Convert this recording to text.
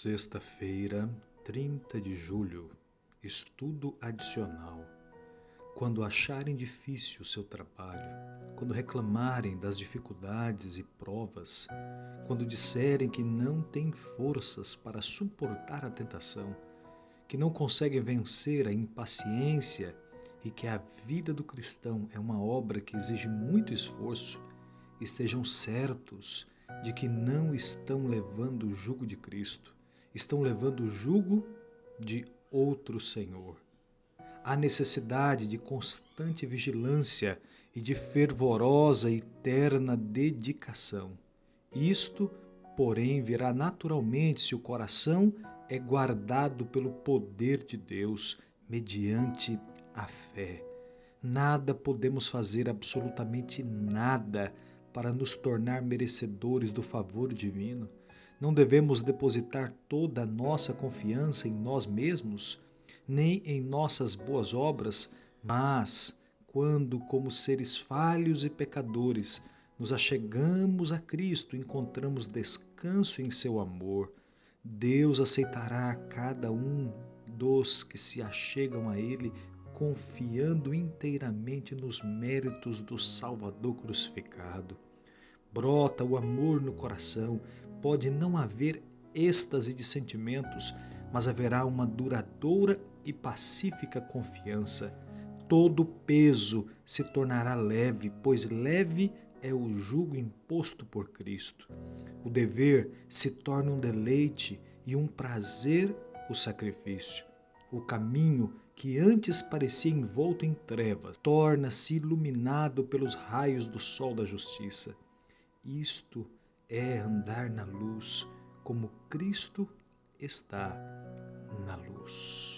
Sexta-feira, 30 de julho, estudo adicional. Quando acharem difícil o seu trabalho, quando reclamarem das dificuldades e provas, quando disserem que não têm forças para suportar a tentação, que não conseguem vencer a impaciência e que a vida do cristão é uma obra que exige muito esforço, estejam certos de que não estão levando o jugo de Cristo estão levando o jugo de outro Senhor. Há necessidade de constante vigilância e de fervorosa e eterna dedicação. Isto, porém, virá naturalmente se o coração é guardado pelo poder de Deus mediante a fé. Nada podemos fazer, absolutamente nada, para nos tornar merecedores do favor divino. Não devemos depositar toda a nossa confiança em nós mesmos, nem em nossas boas obras, mas quando, como seres falhos e pecadores, nos achegamos a Cristo, encontramos descanso em seu amor. Deus aceitará cada um dos que se achegam a Ele, confiando inteiramente nos méritos do Salvador crucificado. Brota o amor no coração, pode não haver êxtase de sentimentos, mas haverá uma duradoura e pacífica confiança. Todo peso se tornará leve, pois leve é o jugo imposto por Cristo. O dever se torna um deleite e um prazer o sacrifício. O caminho que antes parecia envolto em trevas torna-se iluminado pelos raios do sol da justiça. Isto é é andar na luz como Cristo está na luz.